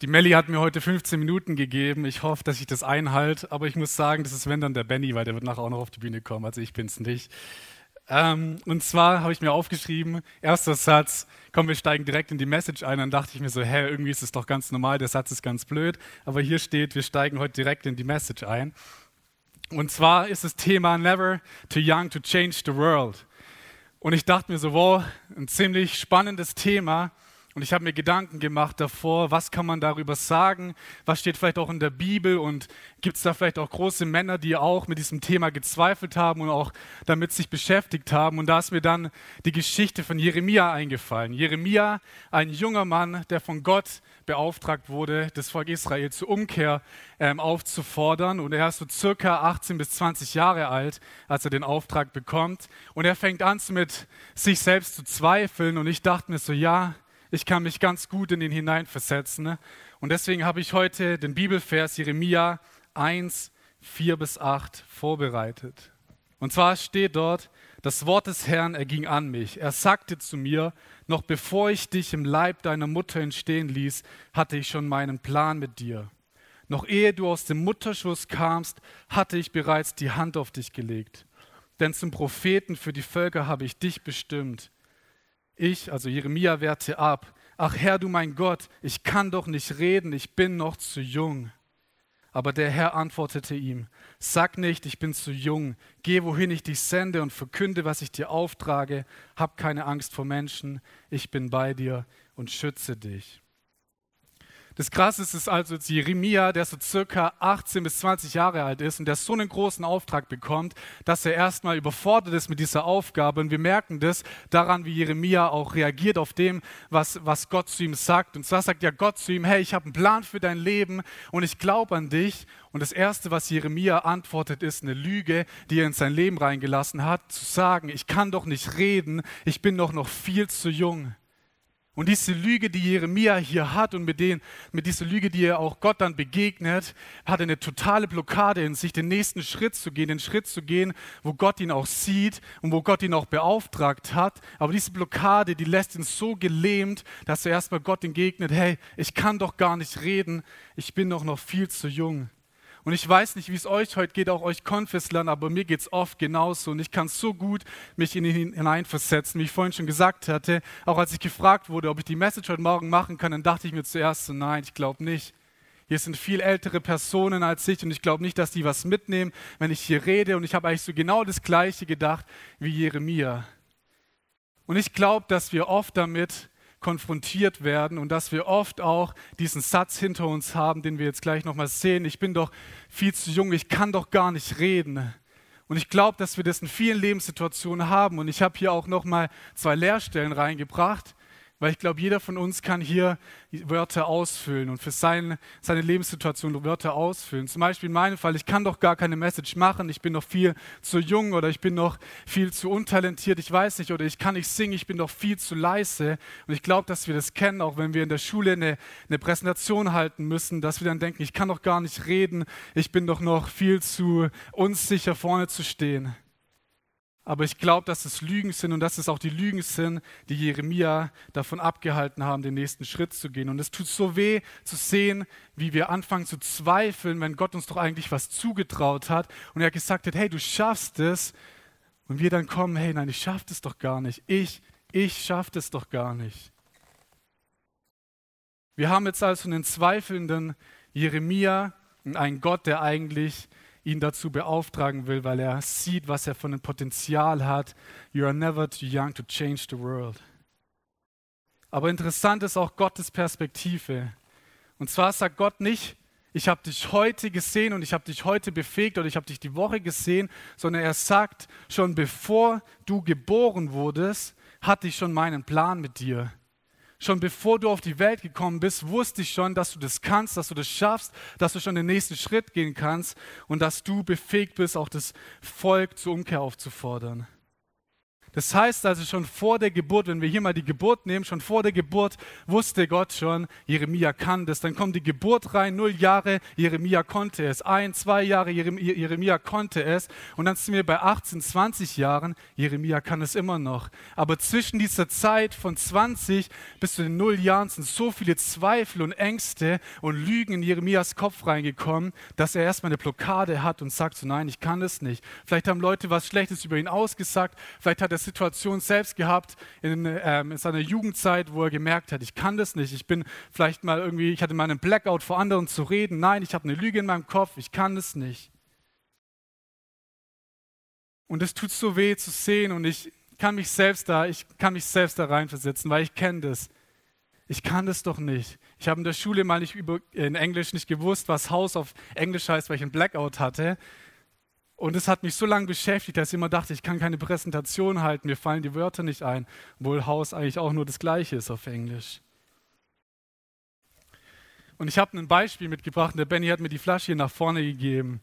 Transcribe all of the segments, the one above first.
Die Melli hat mir heute 15 Minuten gegeben. Ich hoffe, dass ich das einhalte. Aber ich muss sagen, das ist wenn dann der Benny, weil der wird nachher auch noch auf die Bühne kommen. Also ich bin es nicht. Ähm, und zwar habe ich mir aufgeschrieben, erster Satz, komm, wir steigen direkt in die Message ein. Dann dachte ich mir so, hä, irgendwie ist es doch ganz normal, der Satz ist ganz blöd. Aber hier steht, wir steigen heute direkt in die Message ein. Und zwar ist das Thema Never too young to change the world. Und ich dachte mir so, wow, ein ziemlich spannendes Thema. Und ich habe mir Gedanken gemacht davor, was kann man darüber sagen, was steht vielleicht auch in der Bibel und gibt es da vielleicht auch große Männer, die auch mit diesem Thema gezweifelt haben und auch damit sich beschäftigt haben. Und da ist mir dann die Geschichte von Jeremia eingefallen. Jeremia, ein junger Mann, der von Gott beauftragt wurde, das Volk Israel zur Umkehr ähm, aufzufordern. Und er ist so circa 18 bis 20 Jahre alt, als er den Auftrag bekommt. Und er fängt an, mit sich selbst zu zweifeln. Und ich dachte mir so, ja, ich kann mich ganz gut in ihn hineinversetzen. Ne? Und deswegen habe ich heute den Bibelvers Jeremia 1, 4 bis 8 vorbereitet. Und zwar steht dort, das Wort des Herrn erging an mich. Er sagte zu mir, noch bevor ich dich im Leib deiner Mutter entstehen ließ, hatte ich schon meinen Plan mit dir. Noch ehe du aus dem Mutterschuss kamst, hatte ich bereits die Hand auf dich gelegt. Denn zum Propheten für die Völker habe ich dich bestimmt. Ich, also Jeremia, wehrte ab. Ach Herr, du mein Gott, ich kann doch nicht reden, ich bin noch zu jung. Aber der Herr antwortete ihm, sag nicht, ich bin zu jung, geh, wohin ich dich sende und verkünde, was ich dir auftrage, hab keine Angst vor Menschen, ich bin bei dir und schütze dich. Das Krasse ist also jetzt Jeremia, der so circa 18 bis 20 Jahre alt ist und der so einen großen Auftrag bekommt, dass er erstmal überfordert ist mit dieser Aufgabe. Und wir merken das daran, wie Jeremia auch reagiert auf dem, was, was Gott zu ihm sagt. Und zwar sagt ja Gott zu ihm, hey, ich habe einen Plan für dein Leben und ich glaube an dich. Und das Erste, was Jeremia antwortet, ist eine Lüge, die er in sein Leben reingelassen hat, zu sagen, ich kann doch nicht reden, ich bin doch noch viel zu jung. Und diese Lüge, die Jeremia hier hat und mit, den, mit dieser Lüge, die er auch Gott dann begegnet, hat eine totale Blockade in sich, den nächsten Schritt zu gehen, den Schritt zu gehen, wo Gott ihn auch sieht und wo Gott ihn auch beauftragt hat. Aber diese Blockade, die lässt ihn so gelähmt, dass er erstmal Gott entgegnet, hey, ich kann doch gar nicht reden, ich bin doch noch viel zu jung. Und ich weiß nicht, wie es euch heute geht, auch euch Konfesslern, aber mir geht es oft genauso. Und ich kann so gut mich in ihn hineinversetzen, wie ich vorhin schon gesagt hatte. Auch als ich gefragt wurde, ob ich die Message heute Morgen machen kann, dann dachte ich mir zuerst so, nein, ich glaube nicht. Hier sind viel ältere Personen als ich und ich glaube nicht, dass die was mitnehmen, wenn ich hier rede. Und ich habe eigentlich so genau das Gleiche gedacht wie Jeremia. Und ich glaube, dass wir oft damit konfrontiert werden und dass wir oft auch diesen Satz hinter uns haben, den wir jetzt gleich nochmal sehen, ich bin doch viel zu jung, ich kann doch gar nicht reden. Und ich glaube, dass wir das in vielen Lebenssituationen haben. Und ich habe hier auch nochmal zwei Lehrstellen reingebracht, weil ich glaube, jeder von uns kann hier Wörter ausfüllen und für seine, seine Lebenssituation Wörter ausfüllen. Zum Beispiel in meinem Fall, ich kann doch gar keine Message machen, ich bin noch viel zu jung oder ich bin noch viel zu untalentiert, ich weiß nicht, oder ich kann nicht singen, ich bin noch viel zu leise. Und ich glaube, dass wir das kennen, auch wenn wir in der Schule eine, eine Präsentation halten müssen, dass wir dann denken, ich kann doch gar nicht reden, ich bin doch noch viel zu unsicher vorne zu stehen. Aber ich glaube, dass es Lügen sind und dass es auch die Lügen sind, die Jeremia davon abgehalten haben, den nächsten Schritt zu gehen. Und es tut so weh zu sehen, wie wir anfangen zu zweifeln, wenn Gott uns doch eigentlich was zugetraut hat und er gesagt hat, hey, du schaffst es. Und wir dann kommen, hey, nein, ich schaffe es doch gar nicht. Ich, ich schaffe es doch gar nicht. Wir haben jetzt also einen zweifelnden Jeremia und einen Gott, der eigentlich ihn dazu beauftragen will, weil er sieht, was er von dem Potenzial hat. You are never too young to change the world. Aber interessant ist auch Gottes Perspektive. Und zwar sagt Gott nicht, ich habe dich heute gesehen und ich habe dich heute befähigt oder ich habe dich die Woche gesehen, sondern er sagt, schon bevor du geboren wurdest, hatte ich schon meinen Plan mit dir. Schon bevor du auf die Welt gekommen bist, wusste ich schon, dass du das kannst, dass du das schaffst, dass du schon den nächsten Schritt gehen kannst und dass du befähigt bist, auch das Volk zur Umkehr aufzufordern. Das heißt also schon vor der Geburt, wenn wir hier mal die Geburt nehmen, schon vor der Geburt wusste Gott schon, Jeremia kann das. Dann kommt die Geburt rein, null Jahre, Jeremia konnte es. Ein, zwei Jahre, Jeremia konnte es. Und dann sind wir bei 18, 20 Jahren, Jeremia kann es immer noch. Aber zwischen dieser Zeit von 20 bis zu den null Jahren sind so viele Zweifel und Ängste und Lügen in Jeremias Kopf reingekommen, dass er erstmal eine Blockade hat und sagt so, nein, ich kann das nicht. Vielleicht haben Leute was Schlechtes über ihn ausgesagt, vielleicht hat er Situation selbst gehabt in, ähm, in seiner Jugendzeit, wo er gemerkt hat, ich kann das nicht. Ich bin vielleicht mal irgendwie, ich hatte mal einen Blackout vor anderen zu reden. Nein, ich habe eine Lüge in meinem Kopf, ich kann das nicht. Und es tut so weh zu sehen und ich kann mich selbst da, ich kann mich selbst da reinversetzen, weil ich kenne das. Ich kann das doch nicht. Ich habe in der Schule mal nicht über, in Englisch nicht gewusst, was Haus auf Englisch heißt, weil ich einen Blackout hatte. Und es hat mich so lange beschäftigt, dass ich immer dachte, ich kann keine Präsentation halten, mir fallen die Wörter nicht ein, obwohl Haus eigentlich auch nur das gleiche ist auf Englisch. Und ich habe ein Beispiel mitgebracht und der Benny hat mir die Flasche hier nach vorne gegeben.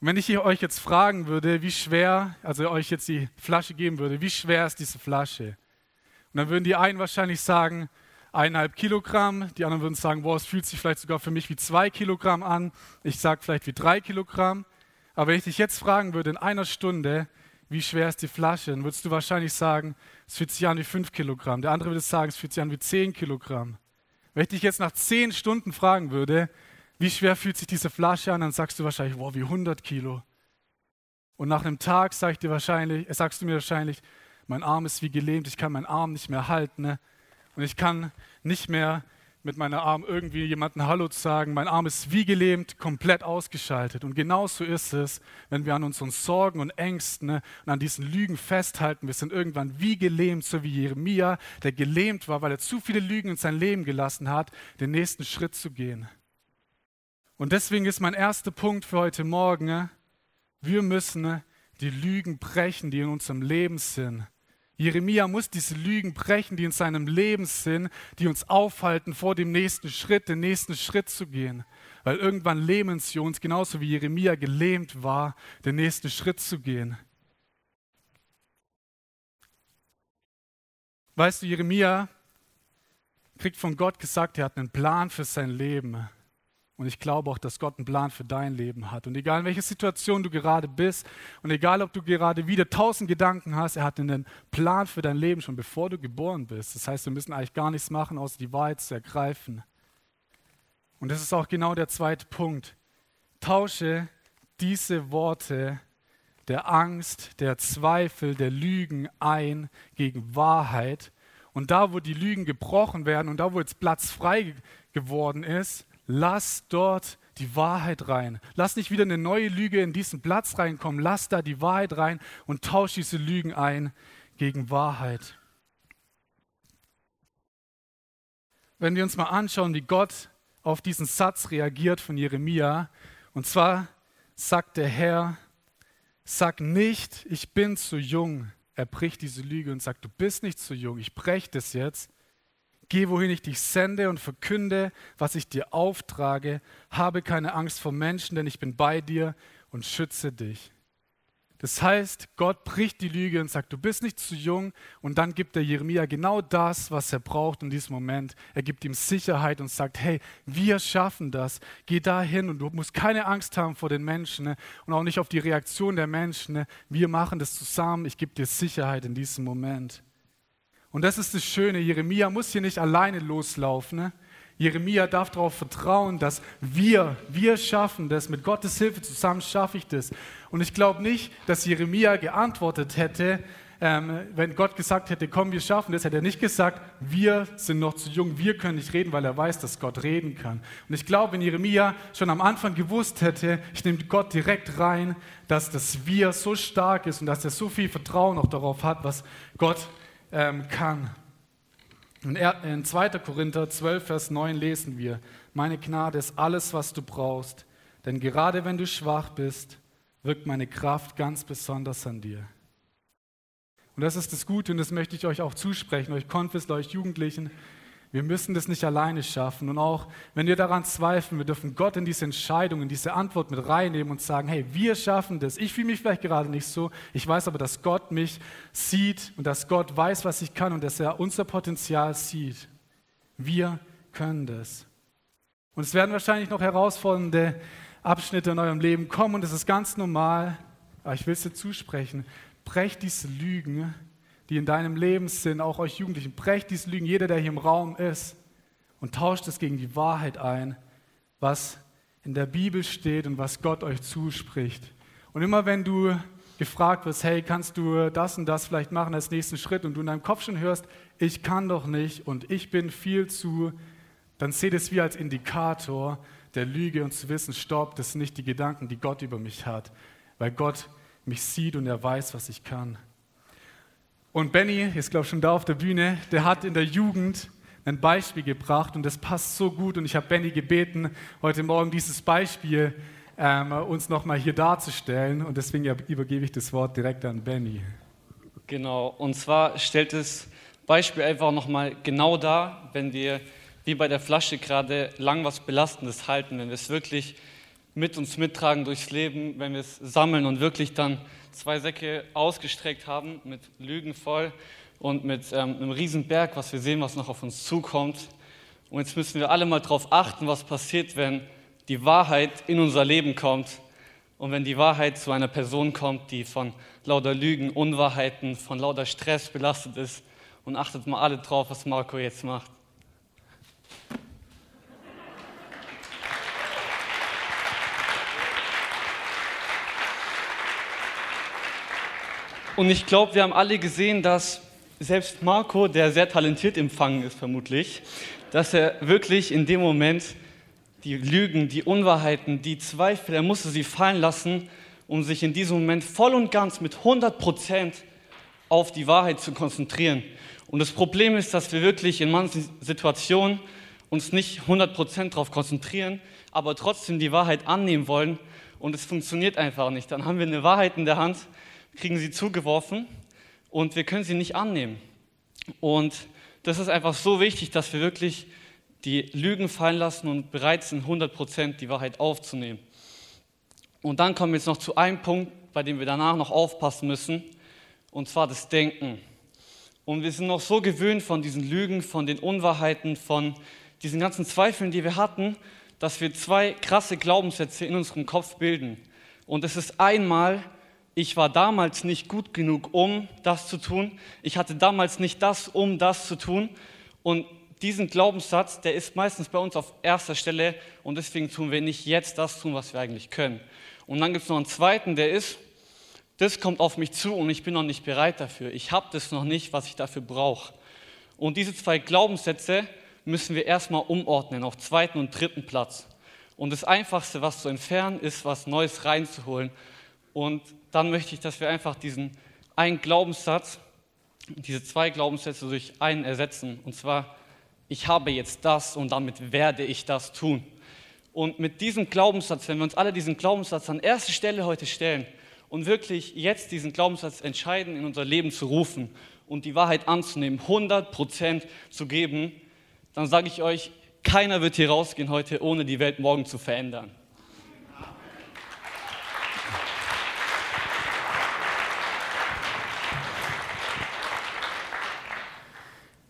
Und wenn ich euch jetzt fragen würde, wie schwer, also euch jetzt die Flasche geben würde, wie schwer ist diese Flasche? Und dann würden die einen wahrscheinlich sagen, eineinhalb Kilogramm, die anderen würden sagen, boah, es fühlt sich vielleicht sogar für mich wie zwei Kilogramm an. Ich sage vielleicht wie drei Kilogramm. Aber wenn ich dich jetzt fragen würde, in einer Stunde, wie schwer ist die Flasche, dann würdest du wahrscheinlich sagen, es fühlt sich an wie 5 Kilogramm. Der andere würde sagen, es fühlt sich an wie 10 Kilogramm. Wenn ich dich jetzt nach 10 Stunden fragen würde, wie schwer fühlt sich diese Flasche an, dann sagst du wahrscheinlich, wow, wie 100 Kilo. Und nach einem Tag sag ich dir wahrscheinlich, äh, sagst du mir wahrscheinlich, mein Arm ist wie gelähmt, ich kann meinen Arm nicht mehr halten. Ne? Und ich kann nicht mehr mit meinem Arm irgendwie jemanden Hallo zu sagen. Mein Arm ist wie gelähmt, komplett ausgeschaltet. Und genauso ist es, wenn wir an unseren Sorgen und Ängsten ne, und an diesen Lügen festhalten. Wir sind irgendwann wie gelähmt, so wie Jeremia, der gelähmt war, weil er zu viele Lügen in sein Leben gelassen hat, den nächsten Schritt zu gehen. Und deswegen ist mein erster Punkt für heute Morgen, ne, wir müssen ne, die Lügen brechen, die in unserem Leben sind. Jeremia muss diese Lügen brechen, die in seinem Leben sind, die uns aufhalten, vor dem nächsten Schritt, den nächsten Schritt zu gehen. Weil irgendwann lähmen sie uns, genauso wie Jeremia gelähmt war, den nächsten Schritt zu gehen. Weißt du, Jeremia kriegt von Gott gesagt, er hat einen Plan für sein Leben. Und ich glaube auch, dass Gott einen Plan für dein Leben hat. Und egal in welcher Situation du gerade bist und egal ob du gerade wieder tausend Gedanken hast, er hat einen Plan für dein Leben schon bevor du geboren bist. Das heißt, wir müssen eigentlich gar nichts machen, außer die Wahrheit zu ergreifen. Und das ist auch genau der zweite Punkt. Tausche diese Worte der Angst, der Zweifel, der Lügen ein gegen Wahrheit. Und da, wo die Lügen gebrochen werden und da, wo jetzt Platz frei geworden ist, Lass dort die Wahrheit rein. Lass nicht wieder eine neue Lüge in diesen Platz reinkommen. Lass da die Wahrheit rein und tausch diese Lügen ein gegen Wahrheit. Wenn wir uns mal anschauen, wie Gott auf diesen Satz reagiert von Jeremia, und zwar sagt der Herr, sag nicht, ich bin zu jung. Er bricht diese Lüge und sagt, du bist nicht zu jung, ich breche das jetzt. Geh, wohin ich dich sende und verkünde, was ich dir auftrage. Habe keine Angst vor Menschen, denn ich bin bei dir und schütze dich. Das heißt, Gott bricht die Lüge und sagt, du bist nicht zu jung. Und dann gibt er Jeremia genau das, was er braucht in diesem Moment. Er gibt ihm Sicherheit und sagt, hey, wir schaffen das. Geh dahin und du musst keine Angst haben vor den Menschen ne? und auch nicht auf die Reaktion der Menschen. Ne? Wir machen das zusammen. Ich gebe dir Sicherheit in diesem Moment. Und das ist das Schöne, Jeremia muss hier nicht alleine loslaufen. Ne? Jeremia darf darauf vertrauen, dass wir, wir schaffen das, mit Gottes Hilfe zusammen schaffe ich das. Und ich glaube nicht, dass Jeremia geantwortet hätte, ähm, wenn Gott gesagt hätte, komm, wir schaffen das, hätte er nicht gesagt, wir sind noch zu jung, wir können nicht reden, weil er weiß, dass Gott reden kann. Und ich glaube, wenn Jeremia schon am Anfang gewusst hätte, ich nehme Gott direkt rein, dass das Wir so stark ist und dass er so viel Vertrauen auch darauf hat, was Gott ähm, kann. In, in 2. Korinther 12, Vers 9 lesen wir, meine Gnade ist alles, was du brauchst, denn gerade wenn du schwach bist, wirkt meine Kraft ganz besonders an dir. Und das ist das Gute und das möchte ich euch auch zusprechen, euch Konfis, euch Jugendlichen. Wir müssen das nicht alleine schaffen. Und auch wenn wir daran zweifeln, wir dürfen Gott in diese Entscheidung, in diese Antwort mit reinnehmen und sagen, hey, wir schaffen das. Ich fühle mich vielleicht gerade nicht so. Ich weiß aber, dass Gott mich sieht und dass Gott weiß, was ich kann und dass er unser Potenzial sieht. Wir können das. Und es werden wahrscheinlich noch herausfordernde Abschnitte in eurem Leben kommen und das ist ganz normal. Aber ich will es dir zusprechen. Brecht diese Lügen die in deinem Leben sind, auch euch Jugendlichen, brecht diese Lügen, jeder, der hier im Raum ist, und tauscht es gegen die Wahrheit ein, was in der Bibel steht und was Gott euch zuspricht. Und immer wenn du gefragt wirst, hey, kannst du das und das vielleicht machen als nächsten Schritt und du in deinem Kopf schon hörst, ich kann doch nicht und ich bin viel zu, dann seht es wie als Indikator der Lüge und zu wissen, stopp, das sind nicht die Gedanken, die Gott über mich hat, weil Gott mich sieht und er weiß, was ich kann. Und Benny ist, glaube ich, schon da auf der Bühne, der hat in der Jugend ein Beispiel gebracht und das passt so gut. Und ich habe Benny gebeten, heute Morgen dieses Beispiel ähm, uns nochmal hier darzustellen. Und deswegen übergebe ich das Wort direkt an Benny. Genau, und zwar stellt das Beispiel einfach nochmal genau dar, wenn wir wie bei der Flasche gerade lang was Belastendes halten, wenn wir es wirklich mit uns mittragen durchs Leben, wenn wir es sammeln und wirklich dann zwei Säcke ausgestreckt haben, mit Lügen voll und mit ähm, einem riesen Berg, was wir sehen, was noch auf uns zukommt. Und jetzt müssen wir alle mal darauf achten, was passiert, wenn die Wahrheit in unser Leben kommt und wenn die Wahrheit zu einer Person kommt, die von lauter Lügen, Unwahrheiten, von lauter Stress belastet ist. Und achtet mal alle drauf, was Marco jetzt macht. Und ich glaube, wir haben alle gesehen, dass selbst Marco, der sehr talentiert empfangen ist vermutlich, dass er wirklich in dem Moment die Lügen, die Unwahrheiten, die Zweifel, er musste sie fallen lassen, um sich in diesem Moment voll und ganz mit 100 Prozent auf die Wahrheit zu konzentrieren. Und das Problem ist, dass wir wirklich in manchen Situationen uns nicht 100 Prozent darauf konzentrieren, aber trotzdem die Wahrheit annehmen wollen und es funktioniert einfach nicht. Dann haben wir eine Wahrheit in der Hand, kriegen sie zugeworfen und wir können sie nicht annehmen. Und das ist einfach so wichtig, dass wir wirklich die Lügen fallen lassen und bereit sind, 100% die Wahrheit aufzunehmen. Und dann kommen wir jetzt noch zu einem Punkt, bei dem wir danach noch aufpassen müssen, und zwar das Denken. Und wir sind noch so gewöhnt von diesen Lügen, von den Unwahrheiten, von diesen ganzen Zweifeln, die wir hatten, dass wir zwei krasse Glaubenssätze in unserem Kopf bilden. Und es ist einmal, ich war damals nicht gut genug, um das zu tun. Ich hatte damals nicht das, um das zu tun. Und diesen Glaubenssatz, der ist meistens bei uns auf erster Stelle und deswegen tun wir nicht jetzt das tun, was wir eigentlich können. Und dann gibt es noch einen zweiten, der ist, das kommt auf mich zu und ich bin noch nicht bereit dafür. Ich habe das noch nicht, was ich dafür brauche. Und diese zwei Glaubenssätze müssen wir erstmal umordnen auf zweiten und dritten Platz. Und das Einfachste, was zu entfernen, ist, was Neues reinzuholen. Und dann möchte ich, dass wir einfach diesen einen Glaubenssatz, diese zwei Glaubenssätze durch einen ersetzen. Und zwar, ich habe jetzt das und damit werde ich das tun. Und mit diesem Glaubenssatz, wenn wir uns alle diesen Glaubenssatz an erste Stelle heute stellen und wirklich jetzt diesen Glaubenssatz entscheiden, in unser Leben zu rufen und die Wahrheit anzunehmen, 100 Prozent zu geben, dann sage ich euch, keiner wird hier rausgehen heute, ohne die Welt morgen zu verändern.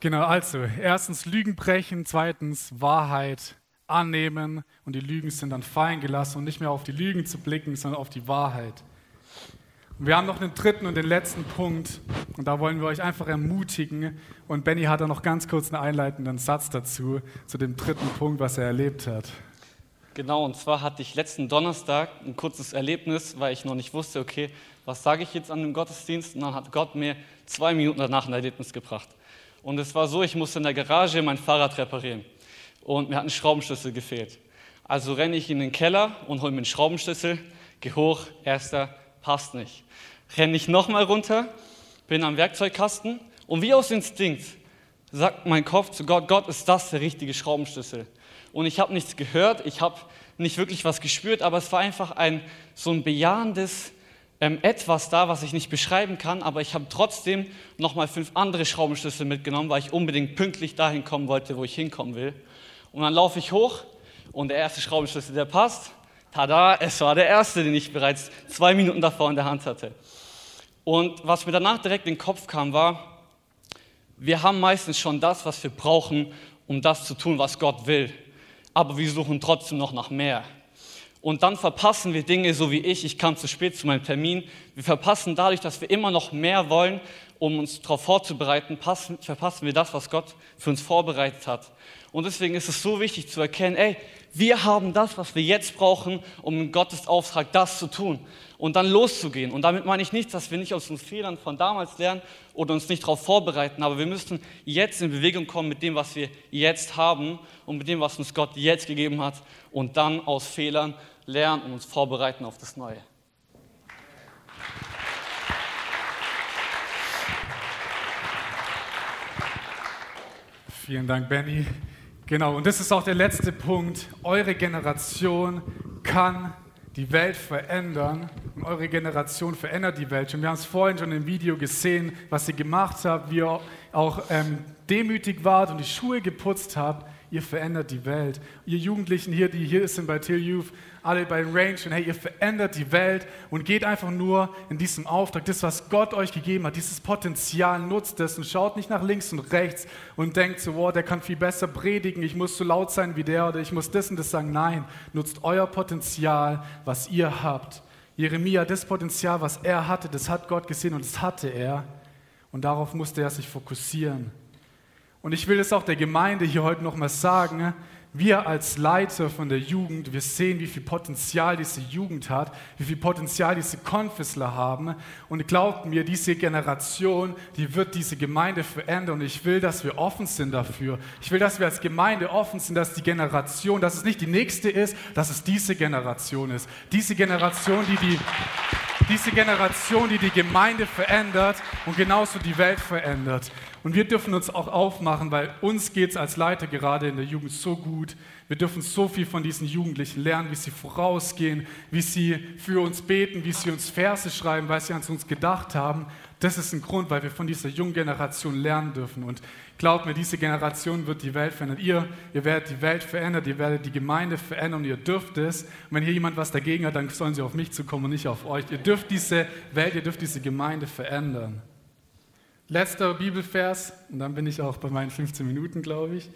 Genau, also erstens Lügen brechen, zweitens Wahrheit annehmen und die Lügen sind dann fallen gelassen und nicht mehr auf die Lügen zu blicken, sondern auf die Wahrheit. Und wir haben noch einen dritten und den letzten Punkt und da wollen wir euch einfach ermutigen und Benny hat da noch ganz kurz einen einleitenden Satz dazu, zu dem dritten Punkt, was er erlebt hat. Genau, und zwar hatte ich letzten Donnerstag ein kurzes Erlebnis, weil ich noch nicht wusste, okay, was sage ich jetzt an dem Gottesdienst? Und dann hat Gott mir zwei Minuten danach ein Erlebnis gebracht. Und es war so, ich musste in der Garage mein Fahrrad reparieren. Und mir hat ein Schraubenschlüssel gefehlt. Also renne ich in den Keller und hole mir einen Schraubenschlüssel, gehe hoch, erster, passt nicht. Renne ich nochmal runter, bin am Werkzeugkasten und wie aus Instinkt sagt mein Kopf zu Gott, Gott, ist das der richtige Schraubenschlüssel? Und ich habe nichts gehört, ich habe nicht wirklich was gespürt, aber es war einfach ein so ein bejahendes ähm, etwas da, was ich nicht beschreiben kann, aber ich habe trotzdem nochmal fünf andere Schraubenschlüssel mitgenommen, weil ich unbedingt pünktlich dahin kommen wollte, wo ich hinkommen will. Und dann laufe ich hoch und der erste Schraubenschlüssel, der passt, tada, es war der erste, den ich bereits zwei Minuten davor in der Hand hatte. Und was mir danach direkt in den Kopf kam, war, wir haben meistens schon das, was wir brauchen, um das zu tun, was Gott will. Aber wir suchen trotzdem noch nach mehr. Und dann verpassen wir Dinge, so wie ich, ich kam zu spät zu meinem Termin. Wir verpassen dadurch, dass wir immer noch mehr wollen, um uns darauf vorzubereiten, passen, verpassen wir das, was Gott für uns vorbereitet hat. Und deswegen ist es so wichtig zu erkennen, ey, wir haben das, was wir jetzt brauchen, um in Gottes Auftrag das zu tun und dann loszugehen. Und damit meine ich nicht, dass wir nicht aus unseren Fehlern von damals lernen oder uns nicht darauf vorbereiten, aber wir müssen jetzt in Bewegung kommen mit dem, was wir jetzt haben und mit dem, was uns Gott jetzt gegeben hat und dann aus Fehlern lernen und uns vorbereiten auf das Neue. Vielen Dank, Benny. Genau, und das ist auch der letzte Punkt. Eure Generation kann die Welt verändern und eure Generation verändert die Welt. Und wir haben es vorhin schon im Video gesehen, was ihr gemacht habt, wie ihr auch ähm, demütig wart und die Schuhe geputzt habt. Ihr verändert die Welt. Ihr Jugendlichen hier, die hier sind bei Till Youth, alle bei Range und hey, ihr verändert die Welt und geht einfach nur in diesem Auftrag, das, was Gott euch gegeben hat, dieses Potenzial, nutzt es und schaut nicht nach links und rechts und denkt so, wow, der kann viel besser predigen, ich muss so laut sein wie der oder ich muss das und das sagen. Nein, nutzt euer Potenzial, was ihr habt. Jeremia, das Potenzial, was er hatte, das hat Gott gesehen und das hatte er. Und darauf musste er sich fokussieren. Und ich will es auch der Gemeinde hier heute nochmal sagen, wir als Leiter von der Jugend, wir sehen, wie viel Potenzial diese Jugend hat, wie viel Potenzial diese Konfessler haben. Und glaubt mir, diese Generation, die wird diese Gemeinde verändern. Und ich will, dass wir offen sind dafür. Ich will, dass wir als Gemeinde offen sind, dass die Generation, dass es nicht die nächste ist, dass es diese Generation ist. Diese Generation, die die, diese Generation, die die Gemeinde verändert und genauso die Welt verändert. Und wir dürfen uns auch aufmachen, weil uns geht es als Leiter gerade in der Jugend so gut. Wir dürfen so viel von diesen Jugendlichen lernen, wie sie vorausgehen, wie sie für uns beten, wie sie uns Verse schreiben, weil sie an uns gedacht haben. Das ist ein Grund, weil wir von dieser jungen Generation lernen dürfen. Und glaubt mir, diese Generation wird die Welt verändern. Ihr, ihr werdet die Welt verändern, ihr werdet die Gemeinde verändern und ihr dürft es. Und wenn hier jemand was dagegen hat, dann sollen sie auf mich zukommen und nicht auf euch. Ihr dürft diese Welt, ihr dürft diese Gemeinde verändern. Letzter Bibelvers, und dann bin ich auch bei meinen 15 Minuten, glaube ich.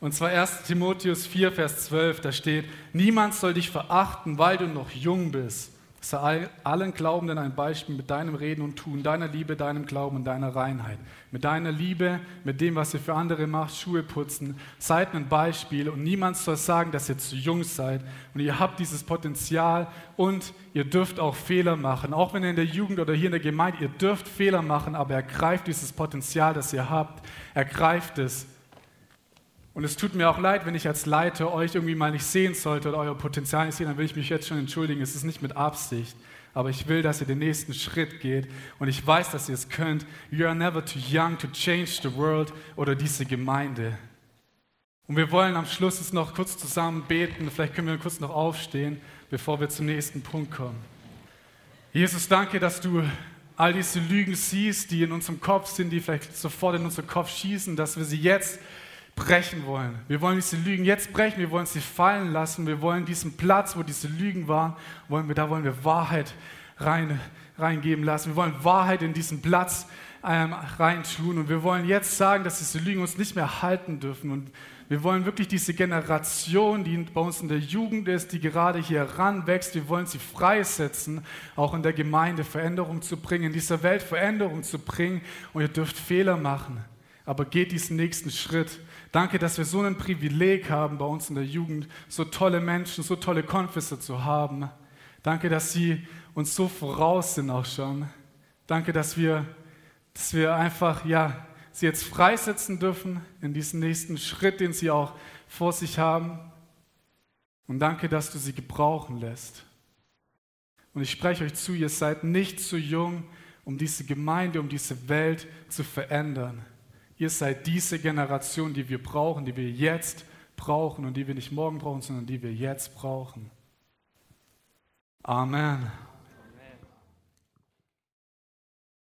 Und zwar 1 Timotheus 4, Vers 12, da steht, niemand soll dich verachten, weil du noch jung bist. Sei allen Glaubenden ein Beispiel mit deinem Reden und Tun, deiner Liebe, deinem Glauben und deiner Reinheit. Mit deiner Liebe, mit dem, was ihr für andere macht, Schuhe putzen. Seid ein Beispiel und niemand soll sagen, dass ihr zu jung seid. Und ihr habt dieses Potenzial und ihr dürft auch Fehler machen. Auch wenn ihr in der Jugend oder hier in der Gemeinde, ihr dürft Fehler machen, aber ergreift dieses Potenzial, das ihr habt. Ergreift es und es tut mir auch leid, wenn ich als Leiter euch irgendwie mal nicht sehen sollte oder euer Potenzial nicht sehen, dann will ich mich jetzt schon entschuldigen. Es ist nicht mit Absicht. Aber ich will, dass ihr den nächsten Schritt geht. Und ich weiß, dass ihr es könnt. You are never too young to change the world oder diese Gemeinde. Und wir wollen am Schluss jetzt noch kurz zusammen beten. Vielleicht können wir kurz noch aufstehen, bevor wir zum nächsten Punkt kommen. Jesus, danke, dass du all diese Lügen siehst, die in unserem Kopf sind, die vielleicht sofort in unseren Kopf schießen, dass wir sie jetzt brechen wollen. Wir wollen diese Lügen jetzt brechen, wir wollen sie fallen lassen, wir wollen diesen Platz, wo diese Lügen waren, wollen wir, da wollen wir Wahrheit rein, reingeben lassen. Wir wollen Wahrheit in diesen Platz ähm, reintun und wir wollen jetzt sagen, dass diese Lügen uns nicht mehr halten dürfen und wir wollen wirklich diese Generation, die bei uns in der Jugend ist, die gerade hier ranwächst, wir wollen sie freisetzen, auch in der Gemeinde Veränderung zu bringen, in dieser Welt Veränderung zu bringen. Und ihr dürft Fehler machen, aber geht diesen nächsten Schritt. Danke, dass wir so ein Privileg haben bei uns in der Jugend, so tolle Menschen, so tolle Konfesse zu haben. Danke, dass sie uns so voraus sind auch schon. Danke, dass wir, dass wir einfach, ja, sie jetzt freisetzen dürfen in diesen nächsten Schritt, den sie auch vor sich haben. Und danke, dass du sie gebrauchen lässt. Und ich spreche euch zu, ihr seid nicht zu jung, um diese Gemeinde, um diese Welt zu verändern. Ihr seid diese Generation, die wir brauchen, die wir jetzt brauchen und die wir nicht morgen brauchen, sondern die wir jetzt brauchen. Amen.